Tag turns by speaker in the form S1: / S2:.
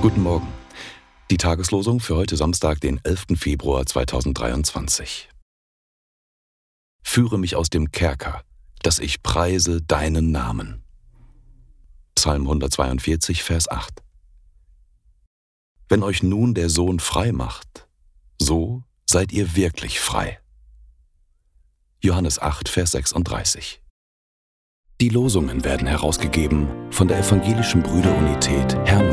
S1: Guten Morgen. Die Tageslosung für heute Samstag, den 11. Februar 2023. Führe mich aus dem Kerker, dass ich preise deinen Namen. Psalm 142, Vers 8. Wenn euch nun der Sohn frei macht, so seid ihr wirklich frei. Johannes 8, Vers 36. Die Losungen werden herausgegeben von der Evangelischen Brüderunität Hermann.